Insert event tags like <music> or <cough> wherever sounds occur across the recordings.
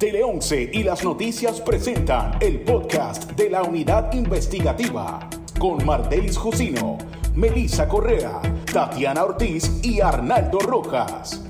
Tele 11 y las noticias presentan el podcast de la unidad investigativa con Mardelis Jusino, Melissa Correa, Tatiana Ortiz y Arnaldo Rojas.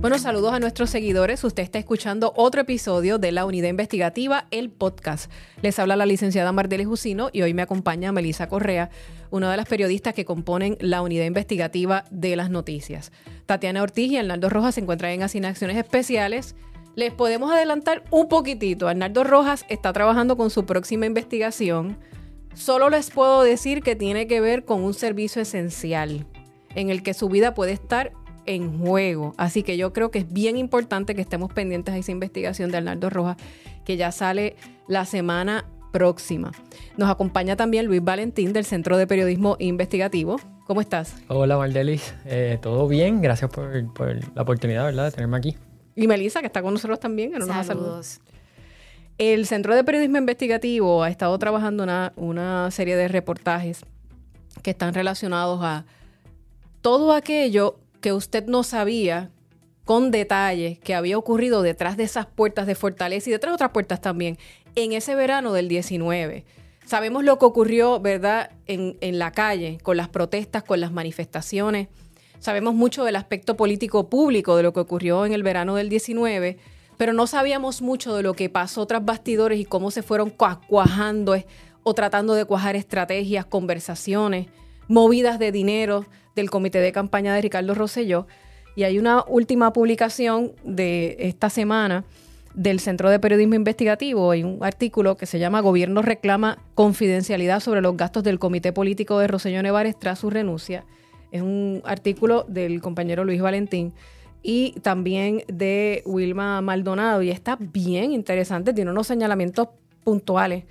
Bueno, saludos a nuestros seguidores. Usted está escuchando otro episodio de la Unidad Investigativa, el podcast. Les habla la licenciada Mardelis Jusino y hoy me acompaña Melissa Correa, una de las periodistas que componen la Unidad Investigativa de las Noticias. Tatiana Ortiz y Arnaldo Rojas se encuentran en asignaciones especiales les podemos adelantar un poquitito. Arnaldo Rojas está trabajando con su próxima investigación. Solo les puedo decir que tiene que ver con un servicio esencial en el que su vida puede estar en juego. Así que yo creo que es bien importante que estemos pendientes a esa investigación de Arnaldo Rojas, que ya sale la semana próxima. Nos acompaña también Luis Valentín del Centro de Periodismo Investigativo. ¿Cómo estás? Hola, Mardelis. Eh, Todo bien. Gracias por, por la oportunidad, ¿verdad?, de tenerme aquí. Y Melissa, que está con nosotros también. Saludos. saludos. El Centro de Periodismo Investigativo ha estado trabajando una, una serie de reportajes que están relacionados a todo aquello que usted no sabía con detalle que había ocurrido detrás de esas puertas de Fortaleza y detrás de otras puertas también en ese verano del 19. Sabemos lo que ocurrió, ¿verdad?, en, en la calle, con las protestas, con las manifestaciones Sabemos mucho del aspecto político público de lo que ocurrió en el verano del 19, pero no sabíamos mucho de lo que pasó tras bastidores y cómo se fueron cuajando o tratando de cuajar estrategias, conversaciones, movidas de dinero del comité de campaña de Ricardo Rosselló. Y hay una última publicación de esta semana del Centro de Periodismo Investigativo y un artículo que se llama Gobierno reclama confidencialidad sobre los gastos del comité político de Roselló Nevares tras su renuncia. Es un artículo del compañero Luis Valentín y también de Wilma Maldonado y está bien interesante, tiene unos señalamientos puntuales.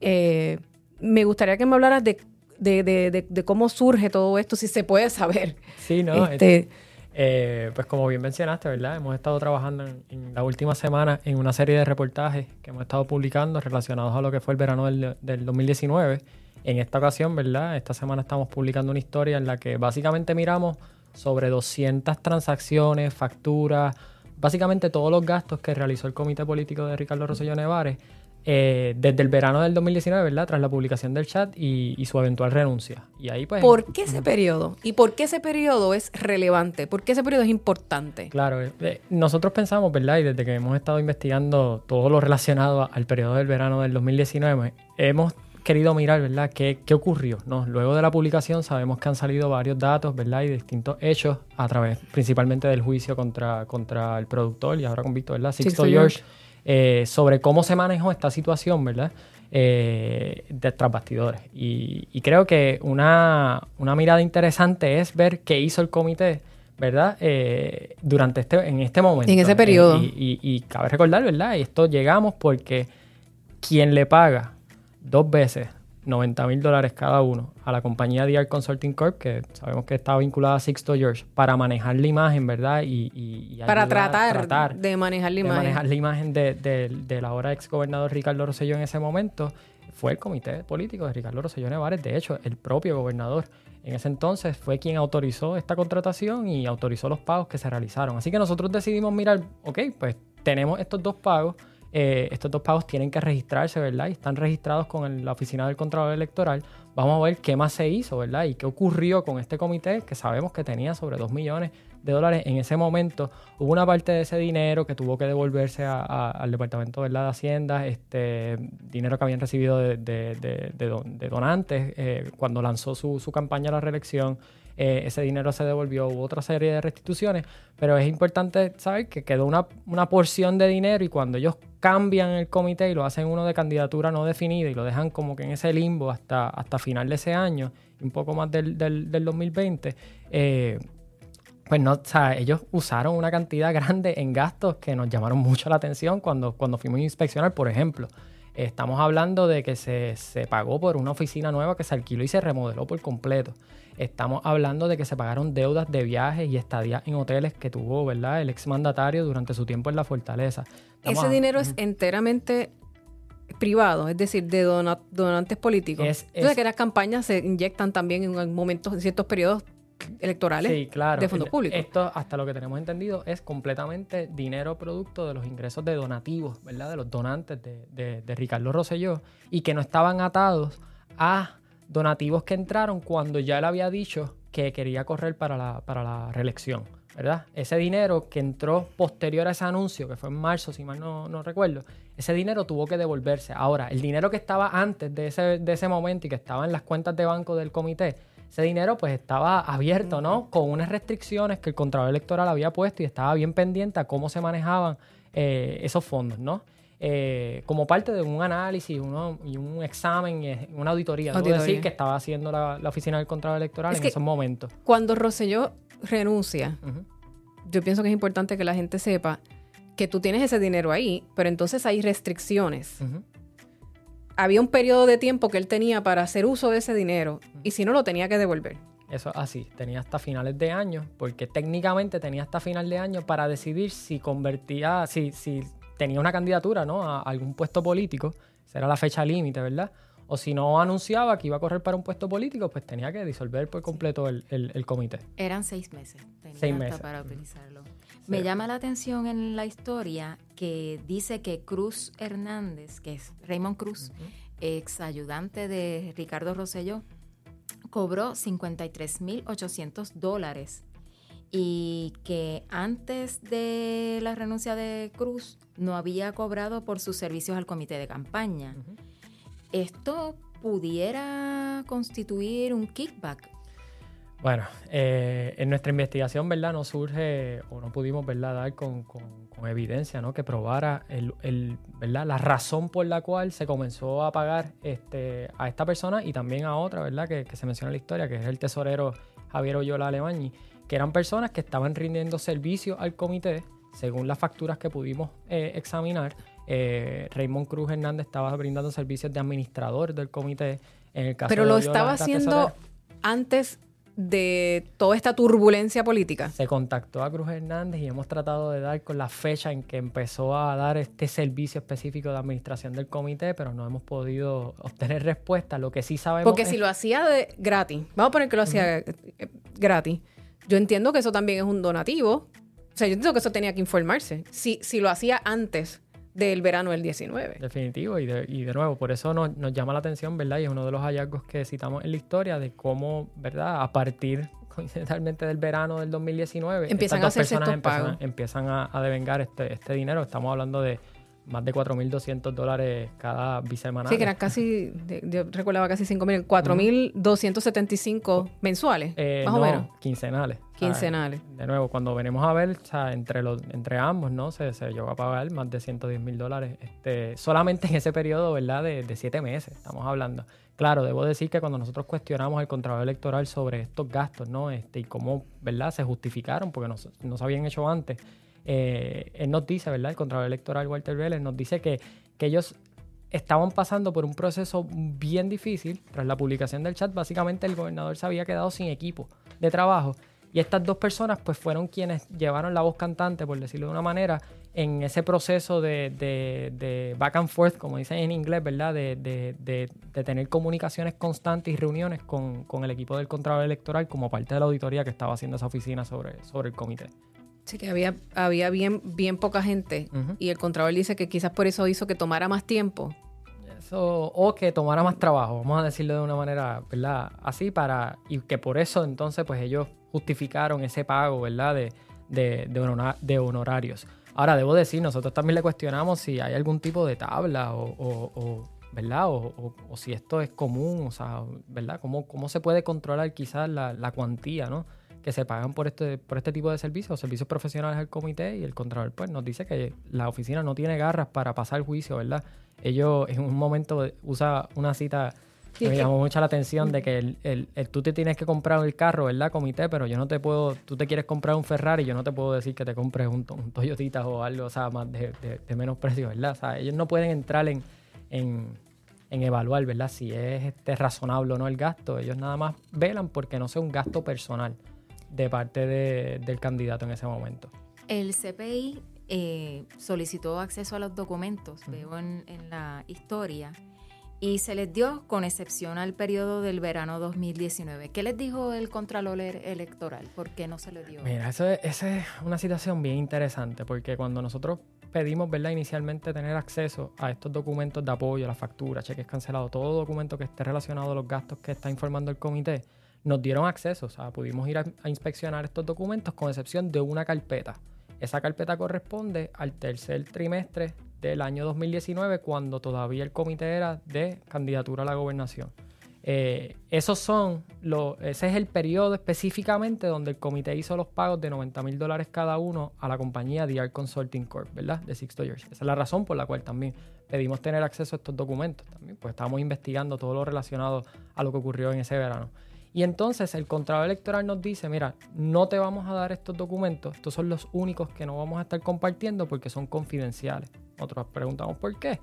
Eh, me gustaría que me hablaras de, de, cómo surge todo esto, si se puede saber. Sí, no. Este, eh, pues como bien mencionaste, ¿verdad? Hemos estado trabajando en, la última semana en una serie de reportajes que hemos estado publicando relacionados a lo que fue el verano del, del 2019 en esta ocasión, ¿verdad? Esta semana estamos publicando una historia en la que básicamente miramos sobre 200 transacciones, facturas, básicamente todos los gastos que realizó el comité político de Ricardo Rosselló Nevares eh, desde el verano del 2019, ¿verdad? Tras la publicación del chat y, su eventual renuncia. Y ahí pues... ¿Por qué ese periodo? ¿Y por qué ese periodo es relevante? ¿Por qué ese periodo es importante? Claro, eh, eh, nosotros pensamos, ¿verdad? Y desde que hemos estado investigando todo lo relacionado al periodo del verano del 2019, hemos querido mirar, ¿verdad? ¿Qué, qué ocurrió? ¿no? Luego de la publicación sabemos que han salido varios datos, ¿verdad? Y distintos hechos a través principalmente del juicio contra, contra el productor y ahora con Víctor, ¿verdad? Sixto, George, eh, sobre cómo se manejó esta situación, ¿verdad? Eh, de tras bastidores. Y, creo que una, una, mirada interesante es ver qué hizo el comité, ¿verdad? Eh, durante este, en este momento. En ese periodo. y, y, cabe recordar, ¿verdad? Y esto llegamos porque quien le paga dos veces 90 mil dólares cada uno a la compañía DR Consulting Corp, que sabemos que está vinculada a Sixto George, para manejar la imagen, ¿verdad? Y, para tratar, de manejar la imagen. manejar la imagen de, de, la ahora ex gobernador Ricardo Rosselló en ese momento, fue el comité político de Ricardo Rosselló Nevares. De hecho, el propio gobernador en ese entonces fue quien autorizó esta contratación y autorizó los pagos que se realizaron. Así que nosotros decidimos mirar, ok, pues tenemos estos dos pagos eh, estos dos pagos tienen que registrarse, ¿verdad? Y están registrados con la Oficina del Contralor Electoral. Vamos a ver qué más se hizo, ¿verdad? Y qué ocurrió con este comité que sabemos que tenía sobre 2 millones de dólares en ese momento. Hubo una parte de ese dinero que tuvo que devolverse al Departamento de Hacienda, este dinero que habían recibido de, donantes eh, cuando lanzó su, su campaña a la reelección. Eh, ese dinero se devolvió, hubo otra serie de restituciones, pero es importante saber que quedó una, una, porción de dinero y cuando ellos cambian el comité y lo hacen uno de candidatura no definida y lo dejan como que en ese limbo hasta, hasta final de ese año, un poco más del, del, 2020, eh, pues no, o sea, ellos usaron una cantidad <laughs> grande en gastos que nos llamaron mucho la atención cuando, cuando fuimos a inspeccionar, por ejemplo. Estamos hablando de que se, se, pagó por una oficina nueva que se alquiló y se remodeló por completo. Estamos hablando de que se pagaron deudas de viajes y estadías en hoteles que tuvo, ¿verdad? El exmandatario durante su tiempo en la fortaleza. Ese dinero es enteramente privado, es decir, de donantes políticos. Es, que las campañas se inyectan también en momentos, en ciertos periodos electorales Sí, claro. de fondos públicos. Esto, hasta lo que tenemos entendido, es completamente dinero producto de los ingresos de donativos, ¿verdad? De los donantes de, de- de Ricardo Rosselló y que no estaban atados a donativos que entraron cuando ya él había dicho que quería correr para la, para la reelección, ¿verdad? Ese dinero que entró posterior a ese anuncio, que fue en marzo, si mal no, no recuerdo, ese dinero tuvo que devolverse. Ahora, el dinero que estaba antes de ese, de ese momento y que estaba en las cuentas de banco del comité, ese dinero pues estaba abierto, ¿no? Con unas restricciones que el Contralor Electoral había puesto y estaba bien pendiente a cómo se manejaban eh, esos fondos, ¿no? Eh, como parte de un análisis uno- y un examen, y una auditoría, debo Auditoría. decir, que estaba haciendo la, la Oficina del Contralor Electoral Es en esos momentos. Cuando Rosselló renuncia, yo pienso que es importante que la gente sepa que tú tienes ese dinero ahí, pero entonces hay restricciones. Ujú. Había un periodo de tiempo que él tenía para hacer uso de ese dinero y si no lo tenía que devolver. Eso es así, tenía hasta finales de año, porque técnicamente tenía hasta final de año para decidir si convertía, si, si tenía una candidatura ¿no? a algún puesto político, esa era la fecha límite, ¿verdad? O si no anunciaba que iba a correr para un puesto político, pues tenía que disolver por completo el, el- el comité. Eran seis meses. Tenía Seis hasta meses. para utilizarlo. Me llama la atención en la historia que dice que Cruz Hernández, que es Raymond Cruz, ex ayudante de Ricardo Rosselló, cobró 53.800 dólares y que antes de la renuncia de Cruz no había cobrado por sus servicios al comité de campaña. ¿Esto pudiera constituir un kickback? Bueno, eh, en nuestra investigación, ¿verdad? No surge o no pudimos, ¿verdad? Dar con, con- con evidencia, ¿no? Que probara el, el- ¿verdad? La razón por la cual se comenzó a pagar este, a esta persona y también a otra, ¿verdad? Que, que se menciona en la historia, que es el tesorero Javier Oyola Alemañi, que eran personas que estaban rindiendo servicio al comité, según las facturas que pudimos eh, examinar. Eh, Raymond Cruz Hernández estaba brindando servicios de administrador del comité. En el caso Pero de lo Oyola, estaba haciendo antes de toda esta turbulencia política. Se contactó a Cruz Hernández y hemos tratado de dar con la fecha en que empezó a dar este servicio específico de administración del comité, pero no hemos podido obtener respuesta. Lo que sí sabemos Porque es- si lo hacía de gratis, vamos a poner que lo hacía eh, gratis, yo entiendo que eso también es un donativo. O sea, yo entiendo que eso tenía que informarse. Si, si lo hacía antes del verano del 19. Definitivo, y de, y de nuevo, por eso nos, nos llama la atención, ¿verdad? Y es uno de los hallazgos que citamos en la historia de cómo, ¿verdad? A partir <laughs> coincidentalmente del verano del 2019, Empiezan estas a dos hacerse personas estos empiezan, pagos. empiezan a, a devengar este, este dinero. Estamos hablando de más de 4.200 dólares cada bisemanal. Sí, que eran casi, yo recordaba casi 5 mil, 4.275 mensuales, Eh, más no, o menos. quincenales. Quincenales. de nuevo, cuando venimos a ver, entre, los, entre ambos, ¿no? Se, se llegó a pagar más de 110 mil dólares este, solamente en ese periodo, ¿verdad? De, de siete meses, estamos hablando. Claro, debo decir que cuando nosotros cuestionamos al Contralor Electoral sobre estos gastos, ¿no? Este, y cómo, ¿verdad? Se justificaron porque no, no se habían hecho antes. Eh, él nos dice, ¿verdad? El Contralor Electoral Walter Vélez nos dice que, que ellos estaban pasando por un proceso bien difícil. Tras la publicación del chat, básicamente el gobernador se había quedado sin equipo de trabajo. Y estas dos personas pues fueron quienes llevaron la voz cantante, por decirlo de una manera, en ese proceso de, back and forth, como dicen en inglés, ¿verdad? De- de tener comunicaciones constantes y reuniones con, con el equipo del Contralor Electoral como parte de la auditoría que estaba haciendo esa oficina sobre, sobre el comité. Sí, que había, había bien, bien poca gente Ujú. y el Contralor dice que quizás por eso hizo que tomara más tiempo. Eso, o que tomara más trabajo, vamos a decirlo de una manera, ¿verdad? Así para, y que por eso entonces pues ellos justificaron ese pago, ¿verdad? De, de, de, honora- de honorarios. Ahora, debo decir, nosotros también le cuestionamos si hay algún tipo de tabla o, o- o, ¿verdad? O, o- o si esto es común, o sea, ¿verdad? ¿Cómo, cómo se puede controlar quizás la, la cuantía, ¿no? Que se pagan por este, por este tipo de servicios, servicios profesionales al comité y el Contralor pues nos dice que la oficina no tiene garras para pasar juicio, ¿verdad? Ellos en un momento usa una cita Sí, que me llamó mucho la atención de que el, el- el- tú te tienes que comprar el carro, ¿verdad? Comité, pero yo no te puedo, tú te quieres comprar un Ferrari, yo no te puedo decir que te compres un, un Toyotita o algo, o sea, más de, de- de menos precio, ¿verdad? O sea, ellos no pueden entrar en, en, en evaluar, ¿verdad? Si es este, razonable o no el gasto. Ellos nada más velan porque no sea un gasto personal de parte de- del candidato en ese momento. El CPI eh, solicitó acceso a los documentos, veo en, en la historia, y se les dio con excepción al periodo del verano 2019. ¿Qué les dijo el Contralor Electoral? ¿Por qué no se le dio? Mira, esa es una situación bien interesante porque cuando nosotros pedimos, ¿verdad? Inicialmente tener acceso a estos documentos de apoyo, la factura, cheques cancelados, todo documento que esté relacionado a los gastos que está informando el comité, nos dieron acceso, o sea, pudimos ir a inspeccionar estos documentos con excepción de una carpeta. Esa carpeta corresponde al tercer trimestre del año 2019, cuando todavía el comité era de candidatura a la gobernación. Eh, esos son ese es el periodo específicamente donde el comité hizo los pagos de 90 mil dólares cada uno a la compañía DR Consulting Corp, ¿verdad? De Sixto George. Esa es la razón por la cual también pedimos tener acceso a estos documentos. También, pues estábamos investigando todo lo relacionado a lo que ocurrió en ese verano. Y entonces el Contralor Electoral nos dice, mira, no te vamos a dar estos documentos, estos son los únicos que no vamos a estar compartiendo porque son confidenciales. Nosotros preguntamos por qué.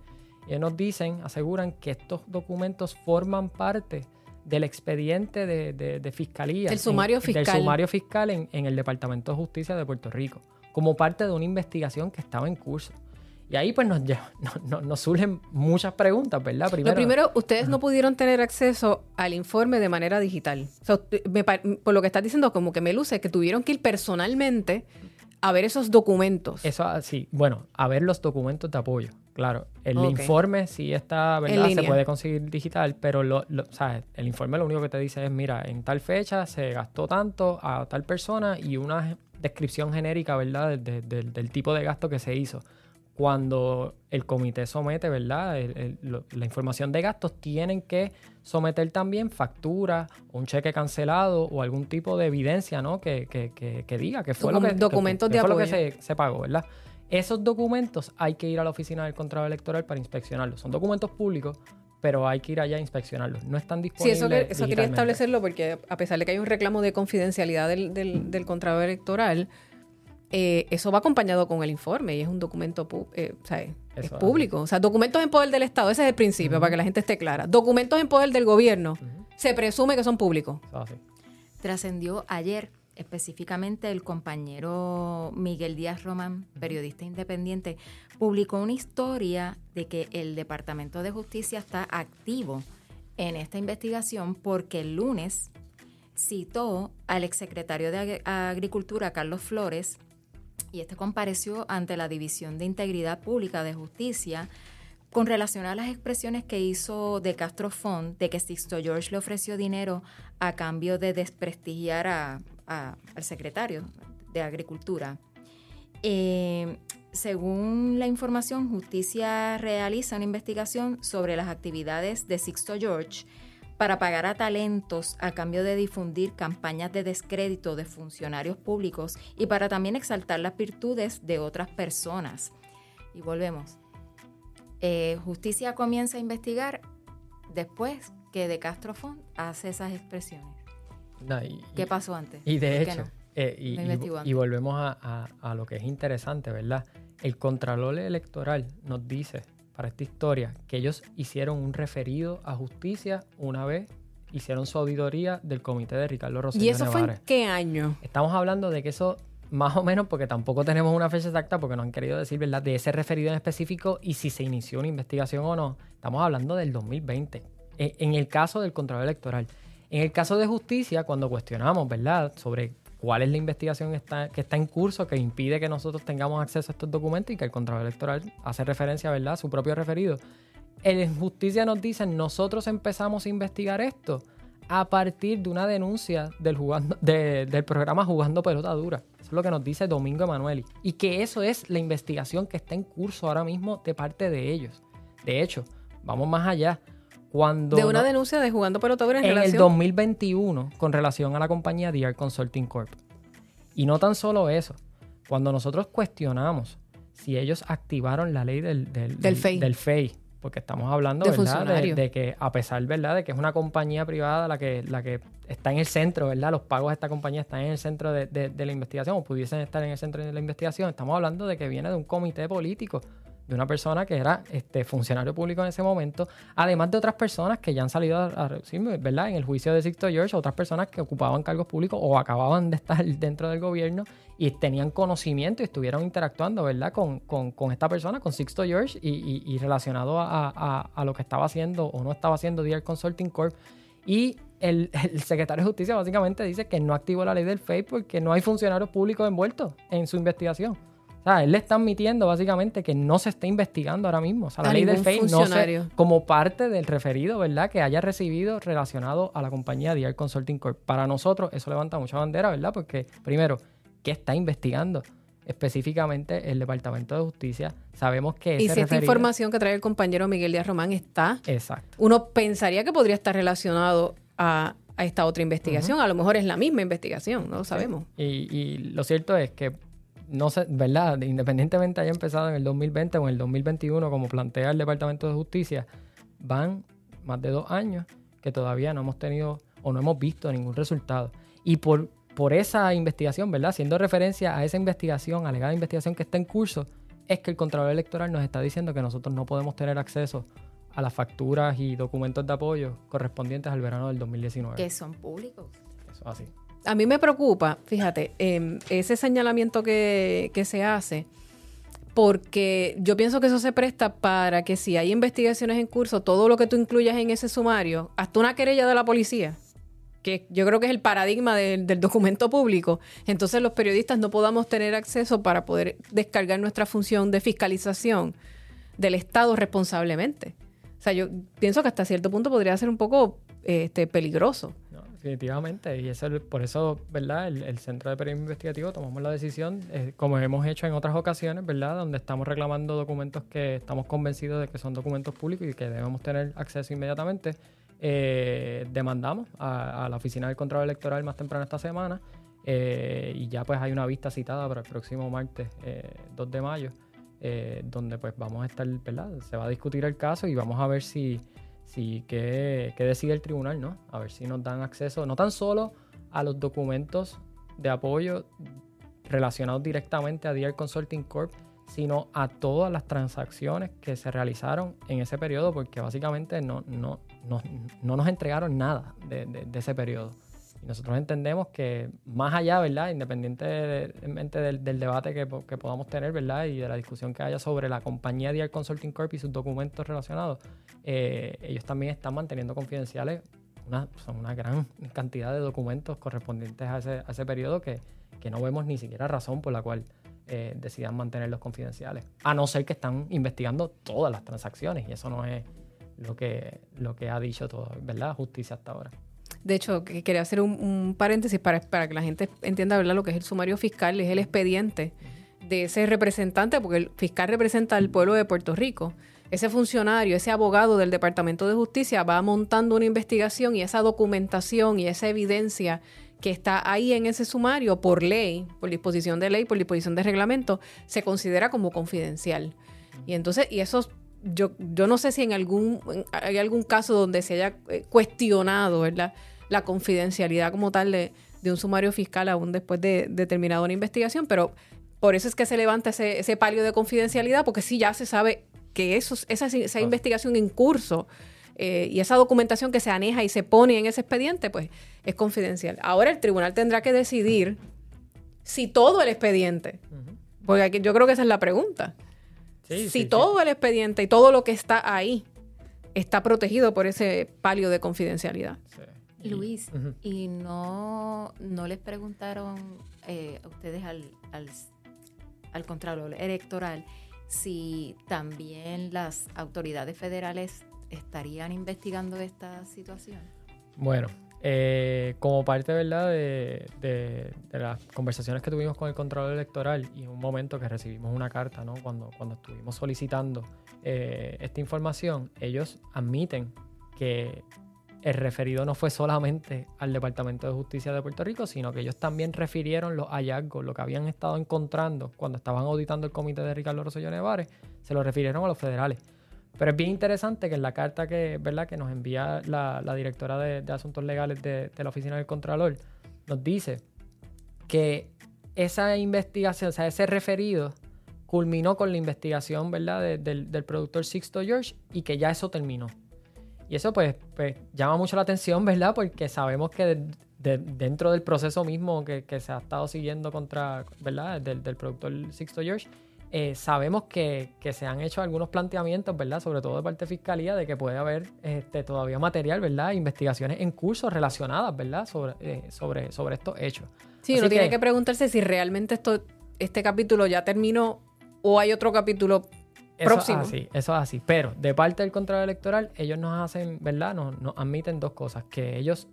Y ellos nos dicen, aseguran que estos documentos forman parte del expediente de, fiscalía. El sumario fiscal. Del sumario fiscal en, el Departamento de Justicia de Puerto Rico, como parte de una investigación que estaba en curso. Y ahí pues nos, <laughs> nos, surgen muchas preguntas, ¿verdad? Primero, Lo primero, ustedes no pudieron tener acceso al informe de manera digital. por lo que estás diciendo, como que me luce que tuvieron que ir personalmente a ver esos documentos. Eso ah, sí, bueno, a ver los documentos de apoyo. Claro, el informe sí está, ¿verdad? Se puede conseguir digital, pero lo, ¿sabes? el informe lo único que te dice es, mira, en tal fecha se gastó tanto a tal persona y una descripción genérica, ¿verdad? del tipo de gasto que se hizo cuando el comité somete, ¿verdad? la información de gastos, tienen que someter también factura, un cheque cancelado o algún tipo de evidencia, ¿no? Que, diga que fue, lo que, documentos de lo que se, pagó, ¿verdad? Esos documentos hay que ir a la oficina del Contralor Electoral para inspeccionarlos. Son documentos públicos, pero hay que ir allá a inspeccionarlos. No están disponibles. Sí, eso, eso quería establecerlo porque a pesar de que hay un reclamo de confidencialidad del, del, del Contralor Electoral, eh, eso va acompañado con el informe y es un documento eh, es público. O sea, documentos en poder del Estado, ese es el principio, para que la gente esté clara. Documentos en poder del gobierno, se presume que son públicos. Trascendió ayer específicamente el compañero Miguel Díaz Román, periodista independiente, publicó una historia de que el Departamento de Justicia está activo en esta investigación porque el lunes citó al exsecretario de Agricultura, Carlos Flores, y este compareció ante la División de Integridad Pública de Justicia con relación a las expresiones que hizo de Castro Font de que Sixto George le ofreció dinero a cambio de desprestigiar a, al secretario de Agricultura. Eh, según la información, Justicia realiza una investigación sobre las actividades de Sixto George para pagar a talentos a cambio de difundir campañas de descrédito de funcionarios públicos y para también exaltar las virtudes de otras personas. Y volvemos. Eh, justicia comienza a investigar después que De Castro Font hace esas expresiones. ¿Qué pasó antes? Y de hecho, eh, y, volvemos a, a lo que es interesante, ¿verdad? El Contralor Electoral nos dice para esta historia que ellos hicieron un referido a justicia una vez hicieron su auditoría del comité de Ricardo Rosselló ¿Y eso fue en qué año? Estamos hablando de que eso más o menos, porque tampoco tenemos una fecha exacta, porque no han querido decir, ¿verdad?, de ese referido en específico y si se inició una investigación o no. Estamos hablando del 2020. E, en el caso del control electoral. En el caso de justicia, cuando cuestionamos, ¿verdad?, sobre cuál es la investigación que está, en curso que impide que nosotros tengamos acceso a estos documentos y que el Contralor Electoral hace referencia ¿verdad? a su propio referido. En justicia nos dicen, nosotros empezamos a investigar esto a partir de una denuncia del, del programa Jugando Pelota Dura. Eso es lo que nos dice Domingo Emanueli. Y que eso es la investigación que está en curso ahora mismo de parte de ellos. De hecho, vamos más allá. Cuando de una denuncia de jugando pelotadores en, en el 2021 con relación a la compañía DR Consulting Corp. Y no tan solo eso, cuando nosotros cuestionamos si ellos activaron la ley del, del, FEI. porque estamos hablando de, ¿verdad? De, que a pesar ¿verdad? de que es una compañía privada la que, la que está en el centro, ¿verdad? los pagos de esta compañía están en el centro de, la investigación o pudiesen estar en el centro de la investigación, estamos hablando de que viene de un comité político de una persona que era este, funcionario público en ese momento, además de otras personas que ya han salido a, ¿verdad? en el juicio de Sixto George, otras personas que ocupaban cargos públicos o acababan de estar <laughs> dentro del gobierno y tenían conocimiento y estuvieron interactuando ¿verdad? Con, esta persona, con Sixto George, y, relacionado a, lo que estaba haciendo o no estaba haciendo Dear Consulting Corp. Y <laughs> el, secretario de Justicia básicamente dice que no activó la ley del FEI porque no hay funcionarios públicos envueltos en su investigación. O sea, él le está admitiendo básicamente que no se está investigando ahora mismo. O sea, la ley del FEI no se, como parte del referido, ¿verdad? Que haya recibido relacionado a la compañía DR Consulting Corp. Para nosotros eso levanta mucha bandera, ¿verdad? Porque, primero, ¿qué está investigando? específicamente el Departamento de Justicia. Sabemos que... y si esta información que trae el compañero Miguel Díaz Román está... Exacto. Uno pensaría que podría estar relacionado a, esta otra investigación. A lo mejor es la misma investigación, no lo sabemos. Y, y, lo cierto es que no sé, ¿verdad? Independientemente haya empezado en el 2020 o en el 2021, como plantea el Departamento de Justicia, van más de dos años que todavía no hemos tenido o no hemos visto ningún resultado. Y por, por esa investigación, ¿verdad? Haciendo referencia a esa investigación, alegada investigación que está en curso, es que el Contralor Electoral nos está diciendo que nosotros no podemos tener acceso a las facturas y documentos de apoyo correspondientes al verano del 2019. Que son públicos. Eso así a mí me preocupa, fíjate, em, ese señalamiento que, se hace, porque yo pienso que eso se presta para que si hay investigaciones en curso, todo lo que tú incluyas en ese sumario, hasta una querella de la policía, que yo creo que es el paradigma del documento público, entonces los periodistas no podamos tener acceso para poder descargar nuestra función de fiscalización del Estado responsablemente. O sea, yo pienso que hasta cierto punto podría ser un poco este, peligroso. Definitivamente, y eso, por eso, ¿verdad? El, Centro de Periodismo Investigativo tomamos la decisión, eh, como hemos hecho en otras ocasiones, ¿verdad? Donde estamos reclamando documentos que estamos convencidos de que son documentos públicos y que debemos tener acceso inmediatamente. Eh, demandamos a, la Oficina del Control Electoral más temprano esta semana eh, y ya pues hay una vista citada para el próximo martes 2 de mayo, donde pues vamos a estar, ¿verdad? Se va a discutir el caso y vamos a ver si sí, que, decide el tribunal, ¿no? A ver si nos dan acceso no tan solo a los documentos de apoyo relacionados directamente a Dear Consulting Corp, sino a todas las transacciones que se realizaron en ese periodo, porque básicamente no, no, no, nos entregaron nada de ese periodo. Y nosotros entendemos que más allá, ¿verdad? Independientemente del, debate que, podamos tener, ¿verdad? Y de la discusión que haya sobre la compañía Dial Consulting Corp y sus documentos relacionados, eh, ellos también están manteniendo confidenciales una, gran cantidad de documentos correspondientes a ese, a periodo que, que no vemos ni siquiera razón por la cual eh, decidan mantenerlos confidenciales. A no ser que están investigando todas las transacciones y eso no es lo que, lo que ha dicho todo, ¿verdad? Justicia hasta ahora. De hecho, quería hacer un, paréntesis para, para, que la gente entienda ¿verdad? lo que es el sumario fiscal, es el expediente de ese representante, porque el fiscal representa al pueblo de Puerto Rico. Ese funcionario, ese abogado del Departamento de Justicia va montando una investigación y esa documentación y esa evidencia que está ahí en ese sumario por ley, por disposición de ley, por disposición de reglamento, se considera como confidencial. Y entonces, y eso yo, yo no sé si en algún, hay algún caso donde se haya eh, cuestionado ¿verdad? La confidencialidad como tal de, un sumario fiscal aún después de, determinada una investigación, pero por eso es que se levanta ese, ese palio de confidencialidad, porque sí ya se sabe que eso, esa, esa investigación en curso eh, y esa documentación que se aneja y se pone en ese expediente, pues es confidencial. Ahora el tribunal tendrá que decidir si todo el expediente, porque yo creo que esa es la pregunta si todo el expediente y todo lo que está ahí está protegido por ese palio de confidencialidad. Luis, ¿y no, no les preguntaron eh, a ustedes al, al, al Contralor Electoral si también las autoridades federales estarían investigando esta situación? Bueno, eh, como parte ¿verdad? De, de, las conversaciones que tuvimos con el control electoral y en un momento que recibimos una carta, ¿no? cuando, cuando estuvimos solicitando eh, esta información, ellos admiten que el referido no fue solamente al Departamento de Justicia de Puerto Rico, sino que ellos también refirieron los hallazgos, lo que habían estado encontrando cuando estaban auditando el comité de Ricardo Rosselló Nevares, se lo refirieron a los federales. Pero es bien interesante que en la carta que, ¿verdad? que nos envía la, directora de, Asuntos Legales de, la Oficina del Contralor, nos dice que esa investigación, o sea, ese referido, culminó con la investigación, ¿verdad?, del productor Sixto George y que ya eso terminó. Y eso pues, pues, llama mucho la atención, ¿verdad? Porque sabemos que dentro del proceso mismo que, se ha estado siguiendo contra, ¿verdad? Del, del productor Sixto George, eh, sabemos que, se han hecho algunos planteamientos, ¿verdad? Sobre todo de parte de Fiscalía, de que puede haber este, todavía material, ¿verdad? Investigaciones en curso relacionadas, ¿verdad? Sobre, eh, sobre, sobre estos hechos. Sí, uno tiene que preguntarse si realmente esto, este capítulo ya terminó o hay otro capítulo próximo. Eso es así, eso es así. Pero de parte del control electoral, ellos nos hacen, ¿verdad? Nos, nos admiten dos cosas. Que ellos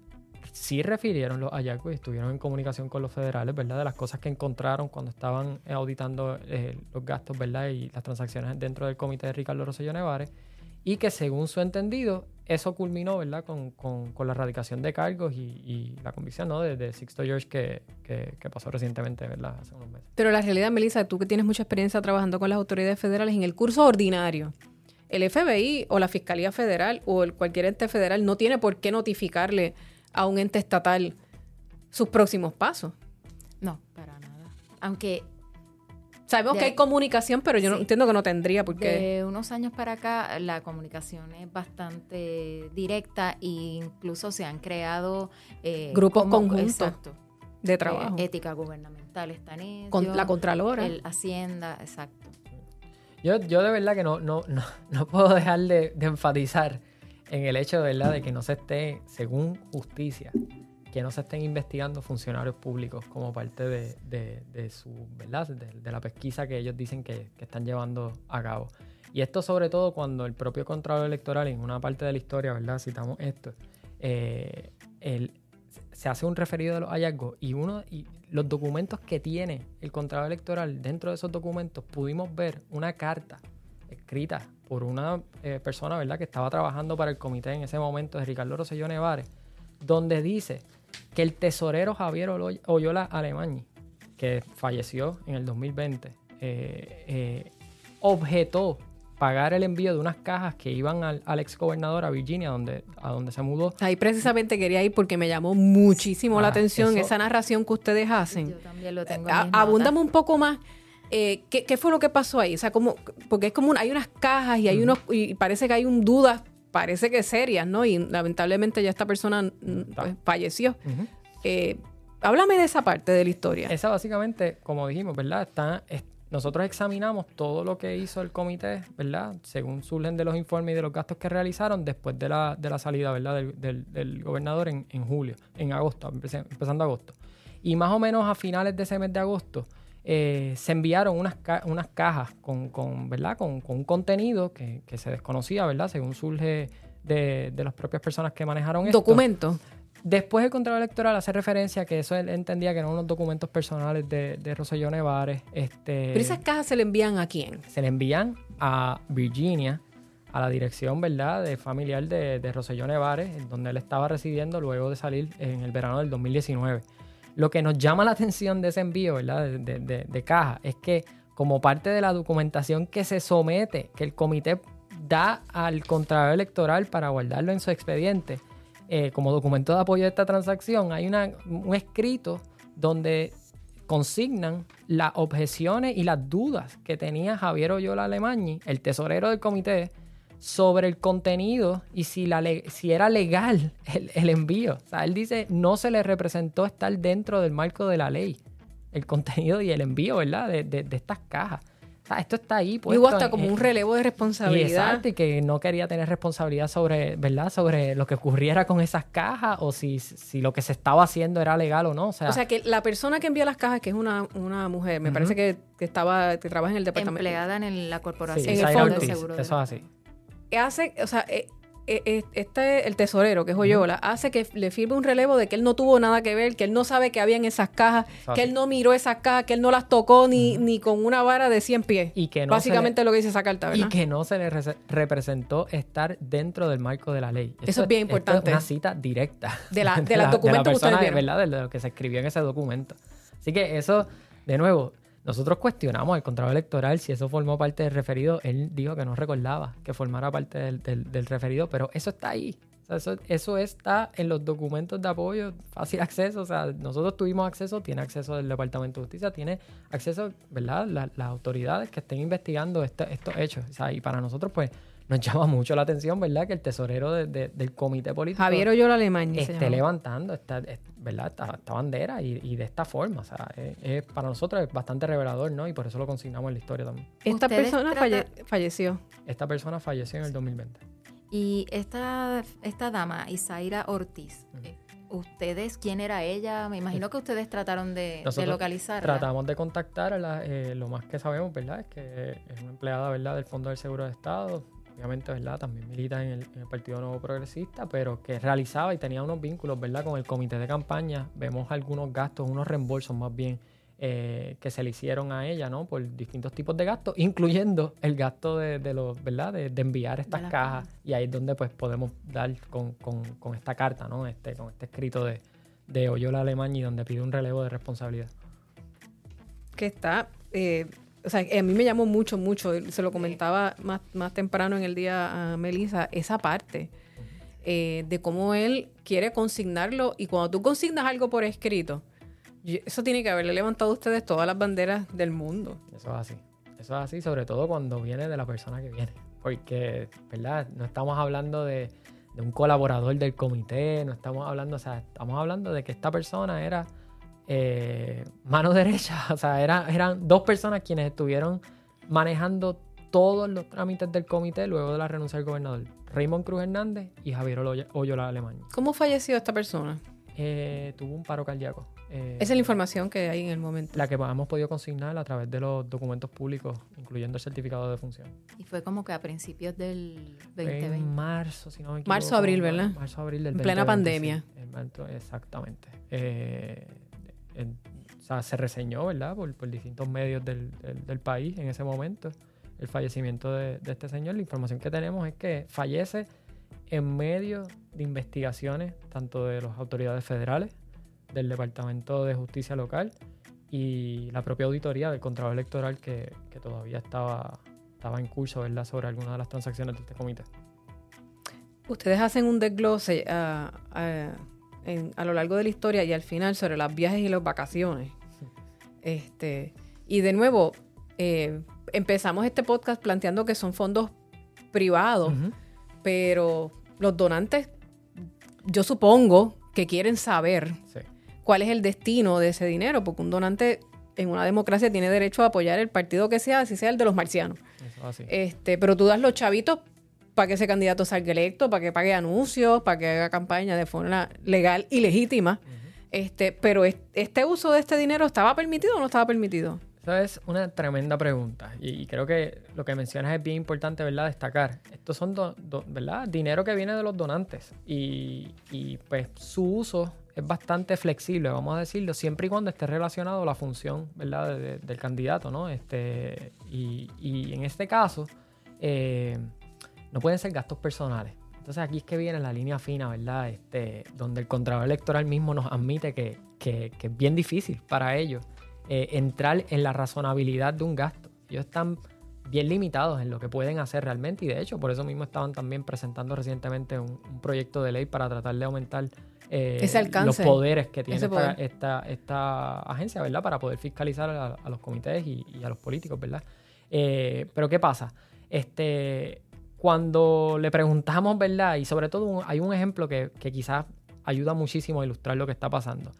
sí refirieron los hallazgos y estuvieron en comunicación con los federales, ¿verdad? De las cosas que encontraron cuando estaban auditando eh, los gastos, ¿verdad? Y las transacciones dentro del comité de Ricardo Rosselló Nevares. Y que según su entendido, eso culminó, ¿verdad? Con, la erradicación de cargos y, la convicción, ¿no? De, Sixto George que, que, pasó recientemente, ¿verdad? Hace unos meses. Pero la realidad, Melissa, tú que tienes mucha experiencia trabajando con las autoridades federales en el curso ordinario, el FBI o la Fiscalía Federal o el, cualquier ente federal no tiene por qué notificarle a un ente estatal sus próximos pasos. No, para nada. Aunque Sabemos que hay comunicación, pero yo no, entiendo que no tendría porque De unos años para acá la comunicación es bastante directa e incluso se han creado eh, grupos conjuntos de trabajo. Eh, ética gubernamental está en la Contralora. El Hacienda, exacto. Yo, yo de verdad que no, no, no, <laughs> puedo dejar de, de enfatizar en el hecho ¿verdad? de que no se esté, según justicia, que no se estén investigando funcionarios públicos como parte de, su, ¿verdad? De, la pesquisa que ellos dicen que, están llevando a cabo. Y esto sobre todo cuando el propio Contralor Electoral, en una parte de la historia, ¿verdad? Citamos esto, eh, se hace un referido de los hallazgos y uno y los documentos que tiene el Contralor Electoral, dentro de esos documentos pudimos ver una carta escrita por una eh, persona, ¿verdad?, que estaba trabajando para el comité en ese momento de Ricardo Rosselló Nevares, donde dice que el tesorero Javier Oyola Alemañi, que falleció en el 2020, eh, eh, objetó pagar el envío de unas cajas que iban al, ex gobernador a Virginia, donde, a donde se mudó. Ahí precisamente quería ir porque me llamó muchísimo la ah, atención esa narración que ustedes hacen. Yo también lo tengo. abúndame un poco más eh, ¿qué, fue lo que pasó ahí? O sea, como, porque es como hay unas cajas y hay unos, y parece que hay un dudas, parece que serias, ¿no? Y lamentablemente ya esta persona pues, falleció. Eh, háblame de esa parte de la historia. Esa básicamente, como dijimos, ¿verdad? Está, nosotros examinamos todo lo que hizo el comité, ¿verdad? Según surgen de los informes y de los gastos que realizaron después de la, de la salida, ¿verdad? Del, gobernador en, en, julio, en agosto, empezando agosto. Y más o menos a finales de ese mes de agosto, eh, se enviaron unas, unas cajas con, con ¿verdad? Con, un contenido que, se desconocía, ¿verdad? Según surge de, las propias personas que manejaron esto. ¿Documentos? Después el control electoral hace referencia a que eso él entendía que eran unos documentos personales de, de Roselló Nevares. Este, ¿Pero esas cajas se le envían a quién? Se le envían a Virginia, a la dirección, ¿verdad?, de familiar de, de Roselló Nevares, donde él estaba residiendo luego de salir en el verano del 2019. Lo que nos llama la atención de ese envío, ¿verdad? De, caja, es que como parte de la documentación que se somete, que el comité da al Contralor Electoral para guardarlo en su expediente, eh, como documento de apoyo de esta transacción, hay un escrito donde consignan las objeciones y las dudas que tenía Javier Oyola Alemañi, el tesorero del comité, sobre el contenido y si, la si era legal <laughs> el, envío. O sea, él dice, no se le representó estar dentro del marco de la ley, el contenido y el envío, ¿verdad? De, de, estas cajas. O sea, esto está ahí. Puesto y hasta como un relevo de responsabilidad. Exacto, y que no quería tener responsabilidad sobre, ¿verdad? Sobre lo que ocurriera con esas cajas o si, si lo que se estaba haciendo era legal o no. O sea, o sea que la persona que envía las cajas, que es una, una mujer, me parece que, estaba, que trabaja en el departamento. Empleada en la corporación. en el fondo. Seguro eso es así hace, o sea, eh, eh, eh, este, el tesorero, que es Oyola, hace que le firme un relevo de que él no tuvo nada que ver, que él no sabe que había en esas cajas, que él no miró esas cajas, que él no las tocó ni, ni con una vara de 100 pies. Y que Básicamente lo que dice esa carta, ¿verdad? Y que no se le representó estar dentro del marco de la ley. Eso es bien importante. es una cita directa. <laughs> De la, <laughs> de, la, documento que ustedes ¿verdad? De lo que se escribió en ese documento. Así que eso, de nuevo, nosotros cuestionamos al contrato electoral si eso formó parte del referido. Él dijo que no recordaba que formara parte del, referido, pero eso está ahí. eso, eso está en los documentos de apoyo, fácil acceso. O sea, nosotros tuvimos acceso, tiene acceso del Departamento de Justicia, tiene acceso, ¿verdad? las autoridades que estén investigando este, estos hechos. O sea, y para nosotros, pues, nos llama mucho la atención, ¿verdad? Que el tesorero del comité político Javier Oyola Alemán esté levantando esta, ¿verdad? Esta, bandera y, de esta forma. O sea, es, para nosotros es bastante revelador, ¿no? Y por eso lo consignamos en la historia también. Esta persona falleció. Esta persona falleció en el 2020. Y esta, esta dama, Isaira Ortiz, eh, ¿ustedes quién era ella? Me imagino que ustedes trataron de, de localizarla. Tratamos de contactarla. Eh, lo más que sabemos, ¿verdad? Es que es una empleada, ¿verdad? Del Fondo del Seguro de Estado obviamente, ¿verdad? También milita en el, Partido Nuevo Progresista, pero que realizaba y tenía unos vínculos, ¿verdad? Con el comité de campaña. Vemos algunos gastos, unos reembolsos más bien, eh, que se le hicieron a ella, ¿no? Por distintos tipos de gastos, incluyendo el gasto de, los, ¿verdad? De, enviar estas cajas. Y ahí es donde, pues, podemos dar con, esta carta, ¿no? Este, con este escrito de, de Oyola Alemán y donde pide un relevo de responsabilidad. Que está... Eh, o sea, a mí me llamó mucho, mucho, se lo comentaba más, más temprano en el día a Melissa, esa parte eh, de cómo él quiere consignarlo y cuando tú consignas algo por escrito, eso tiene que haberle levantado a ustedes todas las banderas del mundo. Eso es así, eso es así, sobre todo cuando viene de la persona que viene, porque, ¿verdad? No estamos hablando de, de un colaborador del comité, no estamos hablando, o sea, estamos hablando de que esta persona era eh, mano <laughs> derecha. O sea, eran dos personas quienes estuvieron manejando todos los trámites del comité luego de la renuncia del gobernador. Raymond Cruz Hernández y Javier Oyola Alemán. ¿Cómo falleció esta persona? Eh, tuvo un paro cardíaco. Eh, Esa es la información que hay en el momento. La que hemos podido consignar a través de los documentos públicos, incluyendo el certificado de función. Y fue como que a principos del 2020. En marzo, si no me equivoco. Marzo, abril, ¿verdad? Marzo, abril del En plena pandemia. exactamente. Eh, o sea, se reseñó, ¿verdad? Por, distintos medios del, país en ese momento el fallecimiento de, este señor. La información que tenemos es que fallece en medio de investigaciones tanto de las autoridades federales, del Departamento de Justicia Local y la propia auditoría del Contralor Electoral que, todavía estaba, estaba en curso, ¿verdad? Sobre algunas de las transacciones de este comité. Ustedes hacen un desglose a a lo largo de la historia y al final sobre las viajes y las vacaciones. Este, y de nuevo, eh, empezamos este podcast planteando que son fondos privados, pero los donantes, yo supongo que quieren saber cuál es el destino de ese dinero, porque un donante en una democracia tiene derecho a apoyar el partido que sea, si sea el de los marcianos. Este, pero tú das los chavitos para que ese candidato salga electo, para que pague anuncios, para que haga campaña de forma legal y legítima. este, pero este uso de este dinero estaba permitido o no estaba permitido? Esa es una tremenda pregunta y, creo que lo que mencionas es bien importante, ¿verdad? Destacar. Estos son, ¿verdad? Dinero que viene de los donantes y, pues su uso es bastante flexible, vamos a decirlo, siempre y cuando esté relacionado a la función, ¿verdad? del candidato, ¿no? Este, y, y en este caso, eh, no pueden ser gastos personales. Entonces aquí es que viene la línea fina, ¿verdad? Este, donde el Contralor Electoral mismo nos admite que, es bien difícil para ellos eh, entrar en la razonabilidad de un gasto. Ellos están bien limitados en lo que pueden hacer realmente y de hecho por eso mismo estaban también presentando recientemente un, proyecto de ley para tratar de aumentar eh, los poderes que tiene esta, esta, agencia, ¿verdad? Para poder fiscalizar a, los comités y, a los políticos, ¿verdad? Eh, pero ¿qué pasa? Este, cuando le preguntamos, ¿verdad? Y sobre todo hay un ejemplo que, quizás ayuda muchísimo a ilustrar lo que está pasando.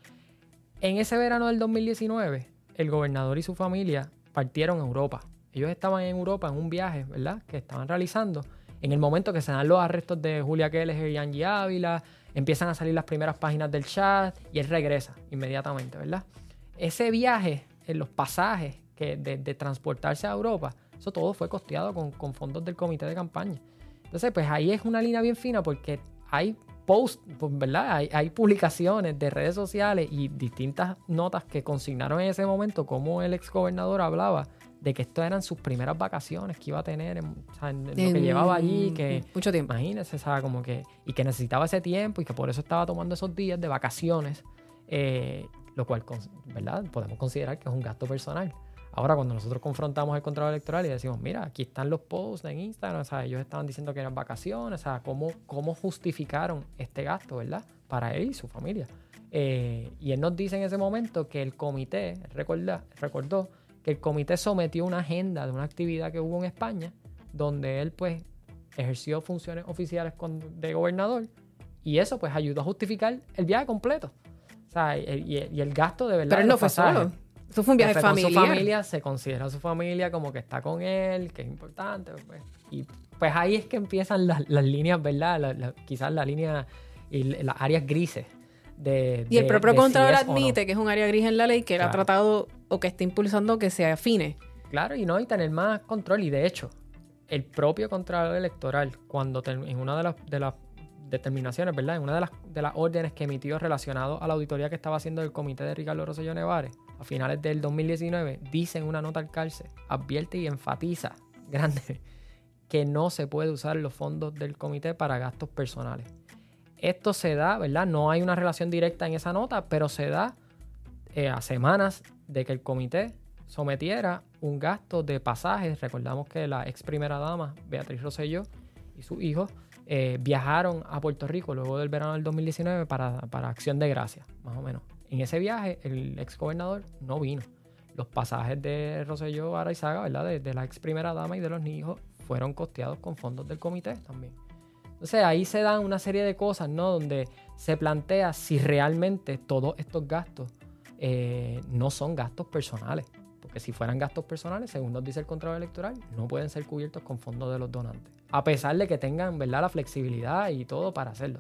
En ese verano del 2019, el gobernador y su familia partieron a Europa. Ellos estaban en Europa en un viaje, ¿verdad? Que estaban realizando. En el momento que se dan los arrestos de Julia Keller y Angie Ávila, empiezan a salir las primeras páginas del chat y él regresa inmediatamente, ¿verdad? Ese viaje, en los pasajes que de transportarse a Europa, eso todo fue costeado con, fondos del comité de campaña. Entonces, pues ahí es una línea bien fina porque hay posts, pues, ¿verdad? Hay, hay, publicaciones de redes sociales y distintas notas que consignaron en ese momento como el ex gobernador hablaba de que esto eran sus primeras vacaciones que iba a tener, en, lo que llevaba allí, que mucho tiempo. Imagínese, ¿sabes? Como que y que necesitaba ese tiempo y que por eso estaba tomando esos días de vacaciones, eh, lo cual, ¿verdad? Podemos considerar que es un gasto personal. Ahora, cuando nosotros confrontamos el control electoral y decimos, mira, aquí están los posts en Instagram, o sea, ellos estaban diciendo que eran vacaciones, o sea, ¿cómo, cómo justificaron este gasto, verdad? Para él y su familia. Eh, y él nos dice en ese momento que el comité, recuerda, recordó que el comité sometió una agenda de una actividad que hubo en España, donde él pues ejerció funciones oficiales de gobernador y eso pues ayudó a justificar el viaje completo. O sea, y, el gasto de verdad. Pero él no fue solo. Eso fue un viaje familiar. Con su familia, se considera su familia como que está con él, que es importante. Pues. Y pues ahí es que empiezan las, líneas, ¿verdad? quizás la línea y las áreas grises. De, y el propio Contralor admite que es un área gris en la ley que él ha tratado o que está impulsando que se afine. Claro, y no, y tener más control. Y de hecho, el propio Contralor Electoral, cuando en una de las, de las determinaciones, ¿verdad? En una de las, de las órdenes que emitió relacionado a la auditoría que estaba haciendo el comité de Ricardo Rosselló Nevares, a finales del 2019, dice en una nota al cárcel, advierte y enfatiza, <laughs> grande, que no se puede usar los fondos del comité para gastos personales. Esto se da, ¿verdad? No hay una relación directa en esa nota, pero se da eh, a semanas de que el comité sometiera un gasto de pasajes. Recordamos que la ex primera dama, Beatriz Rosselló, y su hijo eh, viajaron a Puerto Rico luego del verano del 2019 para, para Acción de Gracia, más o menos. En ese viaje, el ex gobernador no vino. Los pasajes de Roselló Araizaga, ¿verdad? De, la ex primera dama y de los hijos, fueron costeados con fondos del comité también. Entonces ahí se dan una serie de cosas, ¿no? Donde se plantea si realmente todos estos gastos eh, no son gastos personales. Porque si fueran gastos personales, según nos dice el control electoral, no pueden ser cubiertos con fondos de los donantes. A pesar de que tengan, ¿verdad?, la flexibilidad y todo para hacerlo.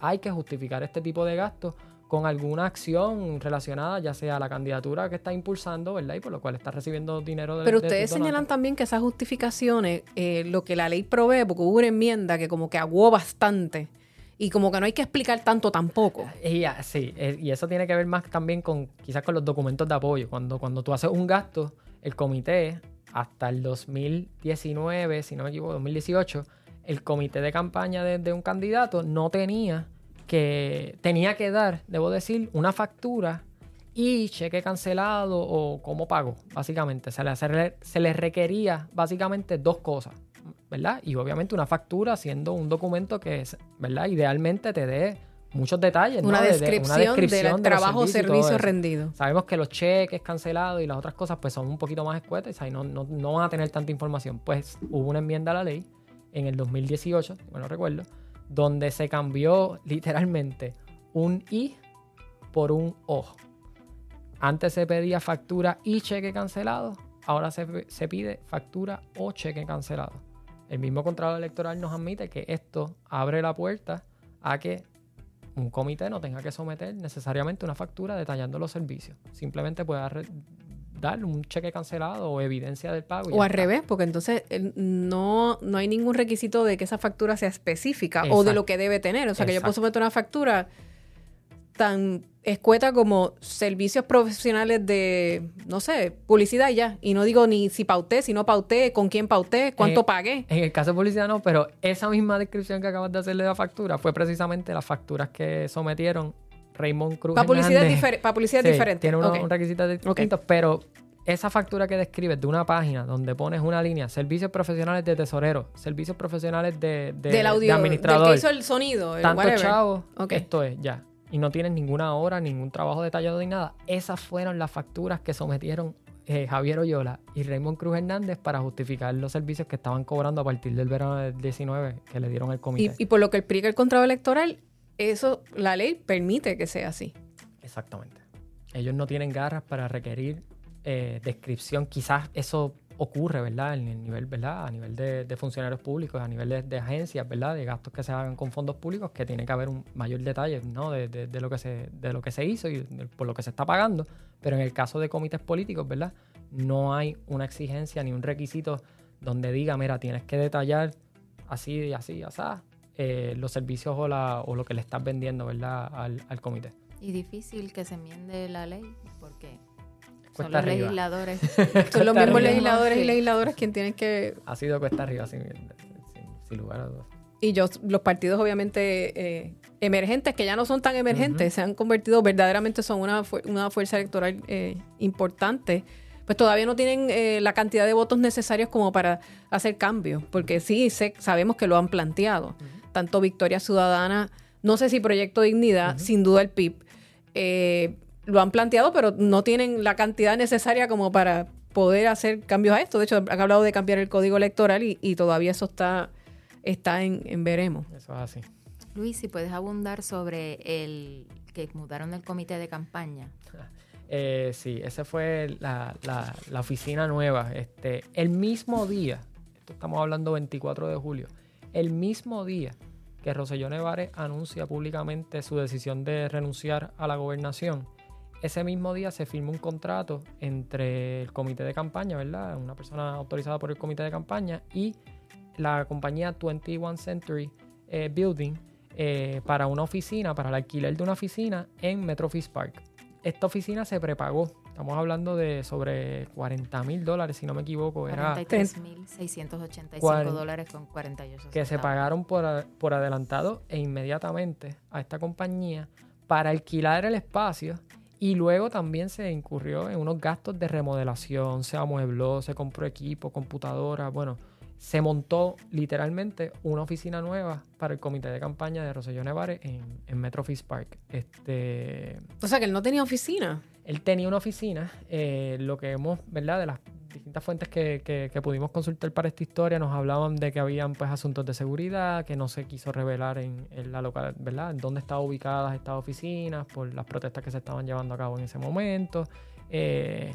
Hay que justificar este tipo de gastos con alguna acción relacionada, ya sea la candidatura que está impulsando, ¿verdad? Y por lo cual está recibiendo dinero de Pero ustedes señalan también que esas justificaciones, eh, lo que la ley provee, porque hubo una enmienda que como que aguó bastante y como que no hay que explicar tanto tampoco. Y, sí, eh, y eso tiene que ver más también con quizás con los documentos de apoyo. Cuando, cuando tú haces un gasto, el comité, hasta el 2019, si no me equivoco, 2018, el comité de campaña de un candidato no tenía que tenía que dar, debo decir, una factura y cheque cancelado o como pago, básicamente. Se le, se le requería básicamente dos cosas, ¿verdad? Y obviamente una factura siendo un documento que, ¿verdad? Idealmente te dé muchos detalles. Una, descripción, del trabajo o servicio rendido. Sabemos que los cheques cancelados y las otras cosas pues son un poquito más escuetas y no, no, no van a tener tanta información. Pues hubo una enmienda a la ley en el 2018, bueno recuerdo, donde se cambió literalmente un I por un O. Antes se pedía factura y cheque cancelado, ahora se, pide factura o cheque cancelado. El mismo contrato electoral nos admite que esto abre la puerta a que un comité no tenga que someter necesariamente una factura detallando los servicios. Simplemente pueda dar un cheque cancelado o evidencia del pago. O al revés, porque entonces no, no hay ningún requisito de que esa factura sea específica o de lo que debe tener. O sea, que yo puedo someter una factura tan escueta como servicios profesionales de, no sé, publicidad y ya. Y no digo ni si pauté, si no pauté, con quién pauté, cuánto eh, pagué. En el caso de publicidad no, pero esa misma descripción que acabas de hacerle de la factura fue precisamente las facturas que sometieron Raymond Cruz. Para publicidad, para publicidad diferente. Tiene unos, requisitos distintos, pero esa factura que describes de una página donde pones una línea, servicios profesionales de tesorero, servicios profesionales de, de, del audio, administrador. Del que hizo el sonido, el tanto chavo, esto es, ya. Y no tienes ninguna hora, ningún trabajo detallado ni nada. Esas fueron las facturas que sometieron eh, Javier Oyola y Raymond Cruz Hernández para justificar los servicios que estaban cobrando a partir del verano del 19 que le dieron el comité. Y, por lo que explica el contrato electoral, eso, la ley permite que sea así. Exactamente. Ellos no tienen garras para requerir eh, descripción. Quizás eso ocurre, ¿verdad? En el nivel, ¿verdad? A nivel de, funcionarios públicos, a nivel de, agencias, ¿verdad? De gastos que se hagan con fondos públicos, que tiene que haber un mayor detalle, ¿no? De, lo, que se, de lo que se hizo y por lo que se está pagando. Pero en el caso de comités políticos, ¿verdad? No hay una exigencia ni un requisito donde diga, mira, tienes que detallar así y así, así, eh, los servicios o, la, o lo que le estás vendiendo, ¿verdad? Al, al comité. Y difícil que se enmiende la ley porque son los legisladores. <laughs> son los mismos legisladores y legisladoras quienes tienen que... Ha sido cuesta arriba, sin, lugar a dudas. Y yo, los partidos obviamente eh, emergentes, que ya no son tan emergentes, se han convertido verdaderamente, son una, una fuerza electoral eh, importante, pues todavía no tienen eh, la cantidad de votos necesarios como para hacer cambios, porque sí sé, sabemos que lo han planteado. Tanto Victoria Ciudadana, no sé si Proyecto Dignidad, sin duda el PIB, eh, lo han planteado, pero no tienen la cantidad necesaria como para poder hacer cambios a esto. De hecho, han hablado de cambiar el código electoral y, todavía eso está, está en, en veremos. Eso es así. Luis, si puedes abundar sobre el que mudaron el comité de campaña. <laughs> Eh, sí, esa fue la, la, oficina nueva. Este, el mismo día, esto estamos hablando 24 de julio, el mismo día que Roselló Nevares anuncia públicamente su decisión de renunciar a la gobernación, ese mismo día se firma un contrato entre el comité de campaña, ¿verdad? Una persona autorizada por el comité de campaña y la compañía 21 Century eh, Building eh, para una oficina, para el alquiler de una oficina en Metrofis Park. Esta oficina se prepagó. Estamos hablando de sobre 40 mil dólares, si no me equivoco. Era 43.685 dólares con 48 Que se pagaron por, por adelantado e inmediatamente a esta compañía para alquilar el espacio y luego también se incurrió en unos gastos de remodelación, se amuebló, se compró equipo, computadora, bueno, se montó literalmente una oficina nueva para el comité de campaña de Roselló Nevares en, en Metro Park. Este, o sea que él no tenía oficina. Él tenía una oficina. Eh, lo que hemos, ¿verdad? De las distintas fuentes que, que, pudimos consultar para esta historia nos hablaban de que habían pues asuntos de seguridad, que no se quiso revelar en, la local, ¿verdad? En dónde estaban ubicadas estas oficinas, por las protestas que se estaban llevando a cabo en ese momento. Eh,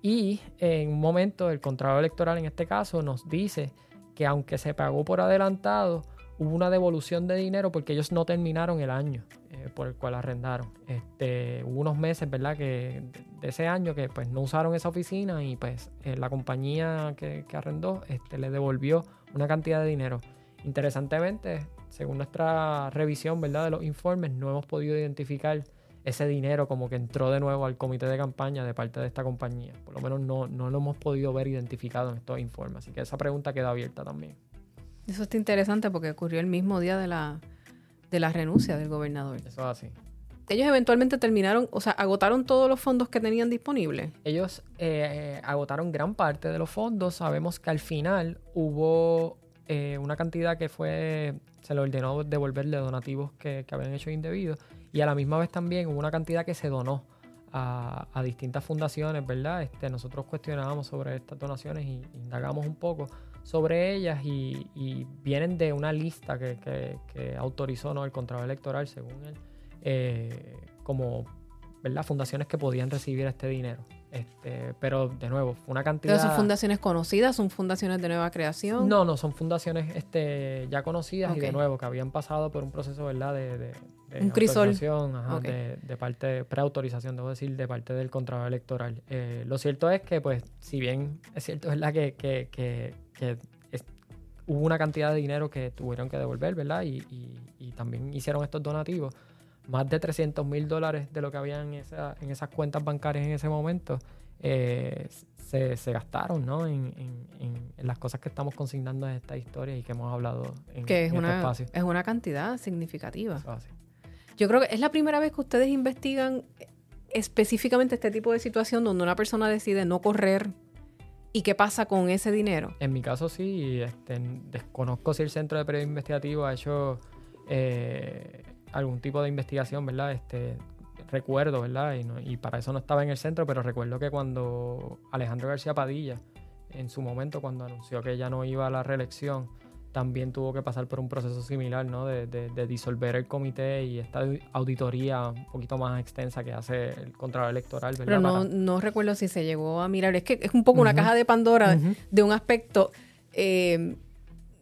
y en un momento el Contralor Electoral en este caso nos dice que aunque se pagó por adelantado, hubo una devolución de dinero porque ellos no terminaron el año eh, por el cual arrendaron. Este, hubo unos meses, ¿verdad? Que de ese año que pues no usaron esa oficina y pues eh, la compañía que, que, arrendó este, le devolvió una cantidad de dinero. Interesantemente, según nuestra revisión, ¿verdad? De los informes, no hemos podido identificar ese dinero como que entró de nuevo al comité de campaña de parte de esta compañía. Por lo menos no, no lo hemos podido ver identificado en estos informes. Así que esa pregunta queda abierta también. Eso está interesante porque ocurrió el mismo día de la, de la renuncia del gobernador. Eso es así. Ellos eventualmente terminaron, o sea, agotaron todos los fondos que tenían disponibles. Ellos eh, agotaron gran parte de los fondos. Sabemos que al final hubo eh, una cantidad que fue, se le ordenó devolverle donativos que, que habían hecho indebidos y a la misma vez también hubo una cantidad que se donó a, distintas fundaciones, ¿verdad? Este, nosotros cuestionábamos sobre estas donaciones y indagamos un poco sobre ellas y, vienen de una lista que, autorizó ¿no? el Contralor Electoral, según él, eh, como ¿verdad? fundaciones que podían recibir este dinero. Este, pero de nuevo, una cantidad. ¿Pero son fundaciones conocidas? ¿Son fundaciones de nueva creación? No, no, son fundaciones este, ya conocidas y de nuevo que habían pasado por un proceso, ¿verdad? De, de, un crisol. de, de, parte, preautorización, debo decir, de parte del Contralor Electoral. Eh, lo cierto es que, pues, si bien es cierto, ¿verdad? Que, que, que, que hubo una cantidad de dinero que tuvieron que devolver, ¿verdad? Y, y, y también hicieron estos donativos más de 300 mil dólares de lo que había en, en esas cuentas bancarias en ese momento, eh, se, gastaron ¿no? En, las cosas que estamos consignando en esta historia y que hemos hablado en, que es este una, espacio. Es una cantidad significativa. Yo creo que es la primera vez que ustedes investigan específicamente este tipo de situación donde una persona decide no correr y qué pasa con ese dinero. En mi caso sí, este, desconozco si el Centro de Periodismo Investigativo ha hecho eh, algún tipo de investigación, ¿verdad? Este, recuerdo, ¿verdad? Y, para eso no estaba en el centro, pero recuerdo que cuando Alejandro García Padilla, en su momento, cuando anunció que ya no iba a la reelección, también tuvo que pasar por un proceso similar, ¿no? De, disolver el comité y esta auditoría un poquito más extensa que hace el Contralor Electoral, ¿verdad? Pero no, no recuerdo si se llegó a mirar. Es que es un poco una caja de Pandora de un aspecto... Eh,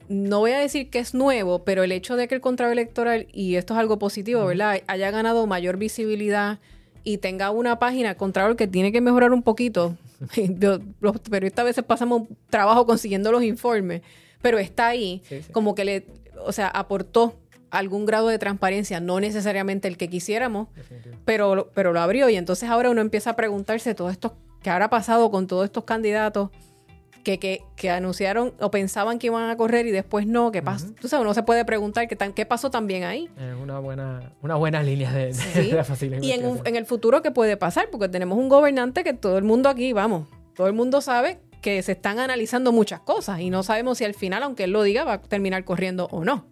no voy a decir que es nuevo, pero el hecho de que el contrato electoral, y esto es algo positivo, ¿verdad?, haya ganado mayor visibilidad y tenga una página contrario que tiene que mejorar un poquito. <laughs> Los periodistas a veces pasamos trabajo consiguiendo los informes, pero está ahí, como que le, o sea, aportó algún grado de transparencia, no necesariamente el que quisiéramos, pero, pero lo abrió. Y entonces ahora uno empieza a preguntarse todo esto que habrá pasado con todos estos candidatos que, que, anunciaron o pensaban que iban a correr y después no, ¿qué pasó? Tú sabes, uno se puede preguntar qué, tan, qué pasó también ahí. Es una buena, una buena línea de, <laughs> Y en, en, el futuro, ¿qué puede pasar? Porque tenemos un gobernante que todo el mundo aquí, vamos, todo el mundo sabe que se están analizando muchas cosas y no sabemos si al final, aunque él lo diga, va a terminar corriendo o no.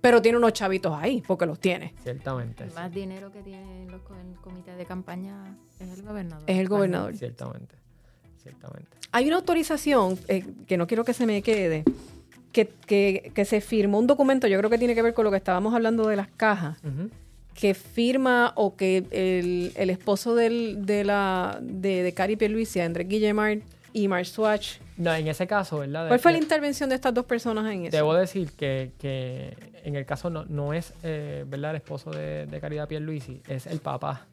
Pero tiene unos chavitos ahí, porque los tiene. Ciertamente. El más dinero que tiene los, el comité de campaña es el gobernador. Es el gobernador. Ciertamente. Ciertamente. Hay una autorización, eh, que no quiero que se me quede, que, que, que, se firmó un documento, yo creo que tiene que ver con lo que estábamos hablando de las cajas, que firma o que el, el esposo del, de la de, de Cari Pierluisi, Andrés Guillemard y Mark Swatch. No, en ese caso, ¿verdad? ¿Cuál fue la intervención de estas dos personas en eso? Debo decir que, que en el caso no, no es eh, ¿verdad? el esposo de, de Caridad Pierluisi, es el papá,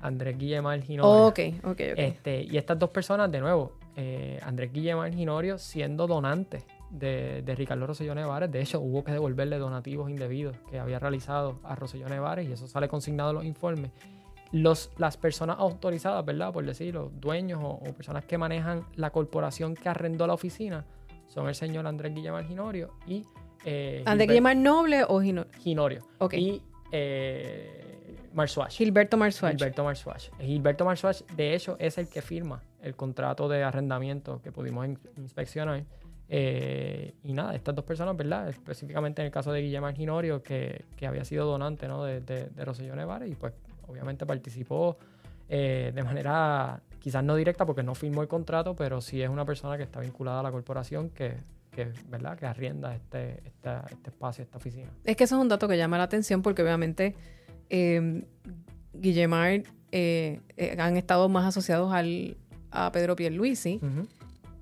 Andrés Guillemar Ginorio. Oh, ok, ok, ok. Este, y estas dos personas, de nuevo, eh, Andrés Guillemar Ginorio siendo donante de, de Ricardo Rosselló Nevares. De hecho, hubo que devolverle donativos indebidos que había realizado a Rosselló Nevares y eso sale consignado en los informes. Los, las personas autorizadas, ¿verdad? Por decirlo, dueños o, o personas que manejan la corporación que arrendó la oficina son el señor Andrés Guillemar Ginorio y... Eh, ¿Andrés Guillemard Noble o Gino- Ginorio. Ok. Y eh, Marsuach. Gilberto Marsuach? Gilberto Marsuach. Gilberto Marsuach, de hecho, es el que firma el contrato de arrendamiento que pudimos in- inspeccionar. Eh, y nada, estas dos personas, ¿verdad? Específicamente en el caso de Guillermo Ginorio, que, que había sido donante ¿no? de, de, de Rosselló Nevares, y pues obviamente participó eh, de manera quizás no directa porque no firmó el contrato, pero sí es una persona que está vinculada a la corporación que, que ¿verdad? Que arrienda este, este espacio, esta oficina. Es que eso es un dato que llama la atención porque obviamente eh, Guillemard eh, eh, han estado más asociados al, a Pedro Pierluisi. Ujú.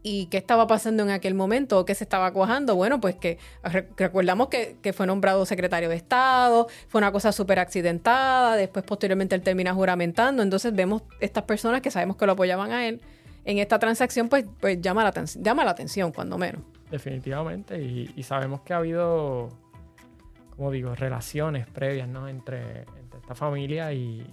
¿Y qué estaba pasando en aquel momento? ¿Qué se estaba cuajando? Bueno, pues que re- recordamos que, fue nombrado secretario de Estado, fue una cosa súper accidentada, después posteriormente él termina juramentando, entonces vemos estas personas que sabemos que lo apoyaban a él en esta transacción, pues, pues llama, la, llama la atención, cuando menos. Definitivamente, y, sabemos que ha habido, como digo, relaciones previas ¿no? entre, esta familia y,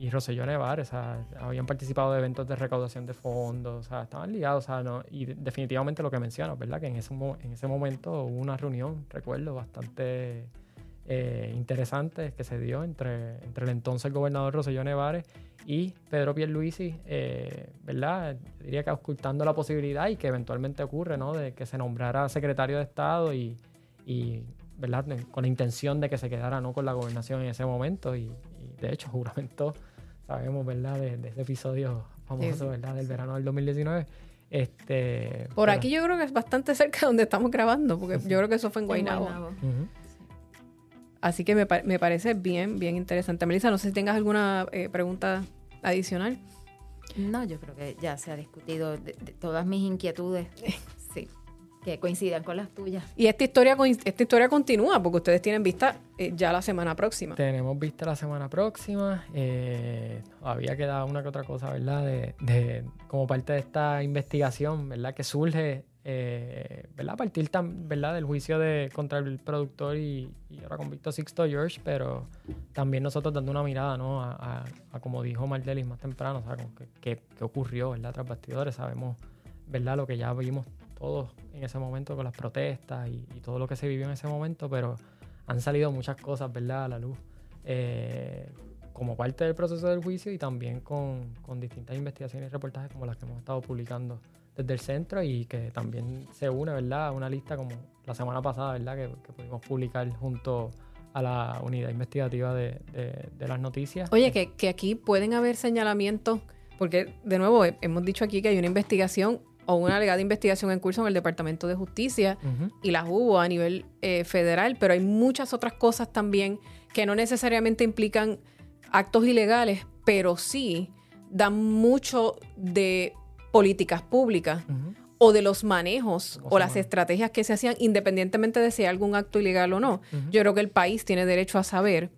y Rosselló Nevares. O sea, habían participado de eventos de recaudación de fondos, o sea, estaban ligados. O sea, ¿no? Y de- definitivamente lo que mencionas, ¿verdad? Que en ese, en ese momento hubo una reunión, recuerdo, bastante eh, interesante que se dio entre, entre el entonces gobernador Rosselló Nevares y Pedro Pierluisi, eh, ¿verdad? Diría que ocultando la posibilidad y que eventualmente ocurre, ¿no? De que se nombrara secretario de Estado y, y, ¿verdad? Con la intención de que se quedara, ¿no? Con la gobernación en ese momento y, y, de hecho juramentó, sabemos, ¿verdad? De, de ese episodio famoso. ¿verdad? Del verano del 2019. Este, Por pero- aquí yo creo que es bastante cerca de donde estamos grabando, porque yo creo que eso fue en En Guaynabo. Así que me, me parece bien, bien interesante. Melissa, no sé si tengas alguna eh, pregunta adicional. No, yo creo que ya se ha discutido de, de todas mis inquietudes, sí, <laughs> que coincidan con las tuyas. Y esta historia, esta historia continúa, porque ustedes tienen vista eh, ya la semana próxima. Tenemos vista la semana próxima. Eh, todavía queda una que otra cosa, ¿verdad? De, de- como parte de esta investigación, ¿verdad? Que surge, eh, ¿verdad? A partir tam- ¿verdad? del juicio de, contra el productor y, y ahora convicto Sixto George, pero también nosotros dando una mirada, ¿no? A, a- a como dijo Mardelis más temprano, o sea, como que, que- que ocurrió, ¿verdad? Tras bastidores, sabemos, ¿verdad? Lo que ya vimos todos en ese momento con las protestas y, todo lo que se vivió en ese momento, pero han salido muchas cosas, ¿verdad? A la luz. eh, como parte del proceso del juicio y también con, con distintas investigaciones y reportajes como las que hemos estado publicando desde el centro y que también se une, ¿verdad? A una lista como la semana pasada, ¿verdad? Que, pudimos publicar junto a la unidad investigativa de, de- de las noticias. Oye, que, que aquí pueden haber señalamientos, porque de nuevo he- hemos dicho aquí que hay una investigación o una alegada investigación en curso en el Departamento de Justicia y las hubo a nivel eh, federal, pero hay muchas otras cosas también que no necesariamente implican actos ilegales, pero sí dan mucho de políticas públicas o de los manejos ¿Cómo o las estrategias que se hacían independientemente de si hay algún acto ilegal o no. Yo creo que el país tiene derecho a saber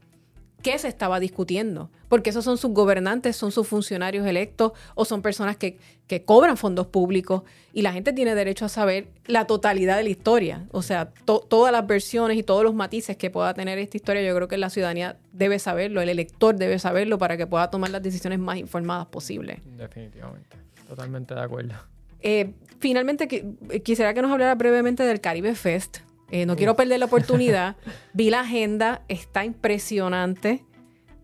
qué se estaba discutiendo, porque esos son sus gobernantes, son sus funcionarios electos o son personas que, que cobran fondos públicos y la gente tiene derecho a saber la totalidad de la historia, o sea, to- todas las versiones y todos los matices que pueda tener esta historia, yo creo que la ciudadanía debe saberlo, el elector debe saberlo para que pueda tomar las decisiones más informadas posibles. Definitivamente. Totalmente de acuerdo. Eh, finalmente, eh, quisiera que nos hablara brevemente del Caribe Fest. Eh, no quiero perder la oportunidad. <laughs> Vi la agenda, está impresionante.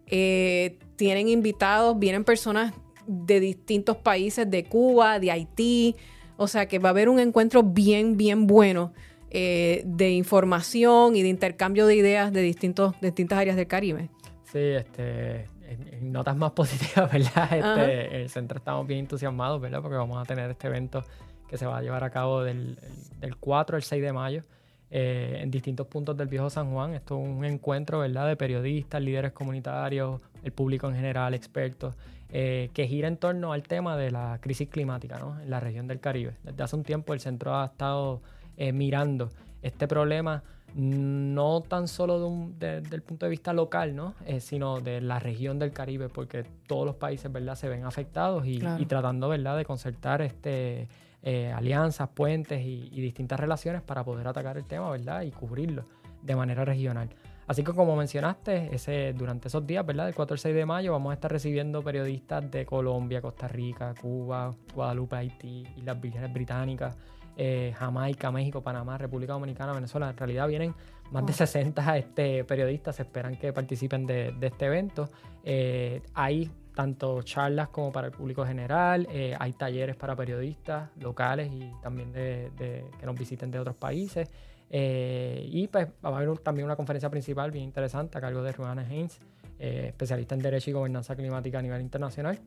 Eh, tienen invitados, vienen personas de distintos países, de Cuba, de Haití. O sea que va a haber un encuentro bien, bien bueno eh, de información y de intercambio de ideas de distintos, distintas áreas del Caribe. Sí, este, en, notas más <laughs> positivas, ¿verdad? Este, el centro estamos bien entusiasmados, ¿verdad? Porque vamos a tener este evento que se va a llevar a cabo del, del 4 al 6 de mayo. Eh, en distintos puntos del viejo San Juan. Esto es un encuentro ¿verdad? de periodistas, líderes comunitarios, el público en general, expertos, eh, que gira en torno al tema de la crisis climática ¿no? en la región del Caribe. Desde hace un tiempo el centro ha estado eh, mirando este problema no tan solo de del punto de vista local, ¿no? sino de la región del Caribe, porque todos los países ¿verdad? se ven afectados y, y tratando ¿verdad? de concertar este, eh, alianzas, puentes y, distintas relaciones para poder atacar el tema, ¿verdad? Y cubrirlo de manera regional. Así que como mencionaste, ese, durante esos días, ¿verdad? Del 4 al 6 de mayo vamos a estar recibiendo periodistas de Colombia, Costa Rica, Cuba, Guadalupe, Haití, Islas Vírgenes Británicas, eh, Jamaica, México, Panamá, República Dominicana, Venezuela. En realidad vienen más de 60 este, periodistas, se esperan que participen de, este evento. Eh, hay tanto charlas como para el público general, eh, hay talleres para periodistas locales y también que nos visiten de otros países. Eh, y pues va a haber también una conferencia principal bien interesante a cargo de Ruana Haynes, eh, especialista en Derecho y Gobernanza Climática a nivel internacional.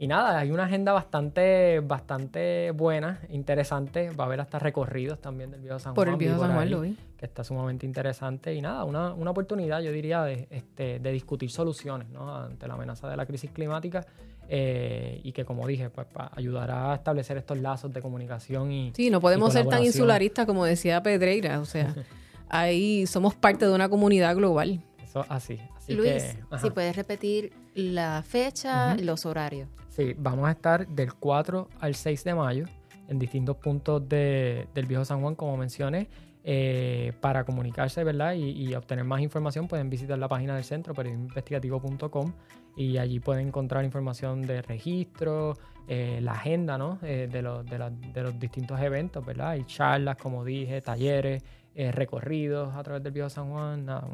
Y nada, hay una agenda bastante, bastante buena, interesante. Va a haber hasta recorridos también del Viejo San Juan. Por el Viejo San Juan, lo vi. Que está sumamente interesante. Y nada, una, una oportunidad, yo diría, de, este, de discutir soluciones ¿no? ante la amenaza de la crisis climática. Eh, y que, como dije, pues ayudará a establecer estos lazos de comunicación y. Sí, no podemos ser tan insularistas como decía Pedreira. O sea, <laughs> ahí somos parte de una comunidad global. Eso así. así Luis, si puedes repetir la fecha, y los horarios. Sí, vamos a estar del 4 al 6 de mayo en distintos puntos del Viejo San Juan, como mencioné. Eh, para comunicarse ¿verdad? Y, obtener más información pueden visitar la página del centro periodismoinvestigativo.com y allí pueden encontrar información de registro, eh, la agenda ¿no? Eh, de, los, de, los distintos eventos, ¿verdad? Hay charlas, como dije, talleres, recorridos a través del Viejo San Juan, una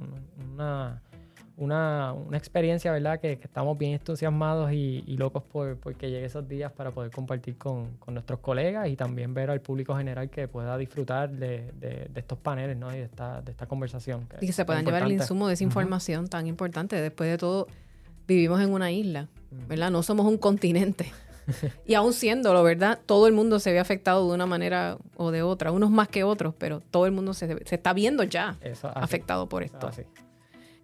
una, una experiencia, ¿verdad? Que, estamos bien entusiasmados y, locos por, que llegue esos días para poder compartir con, nuestros colegas y también ver al público general que pueda disfrutar de, de, estos paneles, ¿no? Y de esta, de esta conversación. y que se puedan llevar el insumo de esa información tan importante. Después de todo, vivimos en una isla, ¿verdad? No somos un continente. y aún siéndolo, ¿verdad? Todo el mundo se ve afectado de una manera o de otra, unos más que otros, pero todo el mundo se, se está viendo ya afectado por esto.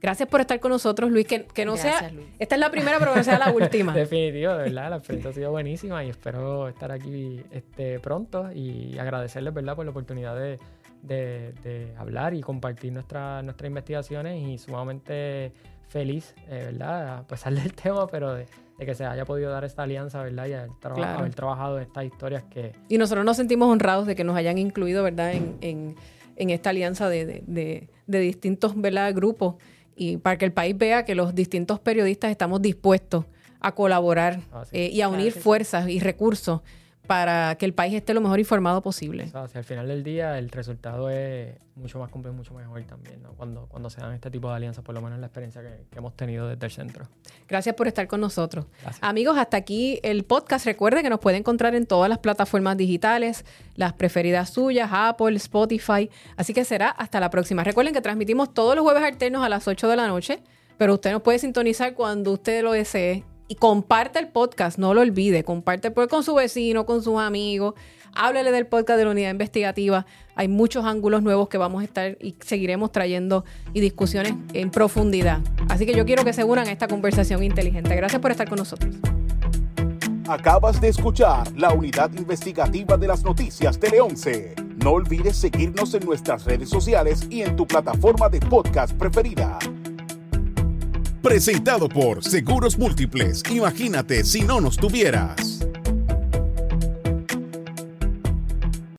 Gracias por estar con nosotros, Luis. Que, que no sea. Esta es la primera, pero que sea la <laughs> última. Definitivo, de verdad. La experiencia ha sido buenísima y espero estar aquí este, pronto y agradecerles, ¿verdad?, por la oportunidad de, de, hablar y compartir nuestra, nuestras investigaciones y sumamente feliz, eh, ¿verdad? A pesar <laughs> del tema, pero de, que se haya podido dar esta alianza, ¿verdad? Y haber, trabajado en estas historias que... Y nosotros nos sentimos honrados de que nos hayan incluido, ¿verdad? En, en, en esta alianza de, de distintos, ¿verdad? Grupos y para que el país vea que los distintos periodistas estamos dispuestos a colaborar ah, eh, y a unir fuerzas y recursos para que el país esté lo mejor informado posible. O sea, al final del día el resultado es mucho más complejo, mucho mejor también, ¿no? Cuando, cuando se dan este tipo de alianzas, por lo menos la experiencia que, hemos tenido desde el centro. Gracias por estar con nosotros. Amigos, hasta aquí el podcast. Recuerden que nos puede encontrar en todas las plataformas digitales, las preferidas suyas, Apple, Spotify. Así que será hasta la próxima. Recuerden que transmitimos todos los jueves alternos a las 8 de la noche, pero usted nos puede sintonizar cuando usted lo desee y comparte el podcast, no lo olvide, comparte con su vecino, con sus amigos, háblele del podcast de la unidad investigativa. Hay muchos ángulos nuevos que vamos a estar y seguiremos trayendo y discusiones en profundidad. Así que yo quiero que se unan esta conversación inteligente. Gracias por estar con nosotros. Acabas de escuchar la unidad investigativa de las noticias Tele 11. No olvides seguirnos en nuestras redes sociales y en tu plataforma de podcast preferida. Presentado por Seguros Múltiples. Imagínate si no nos tuvieras.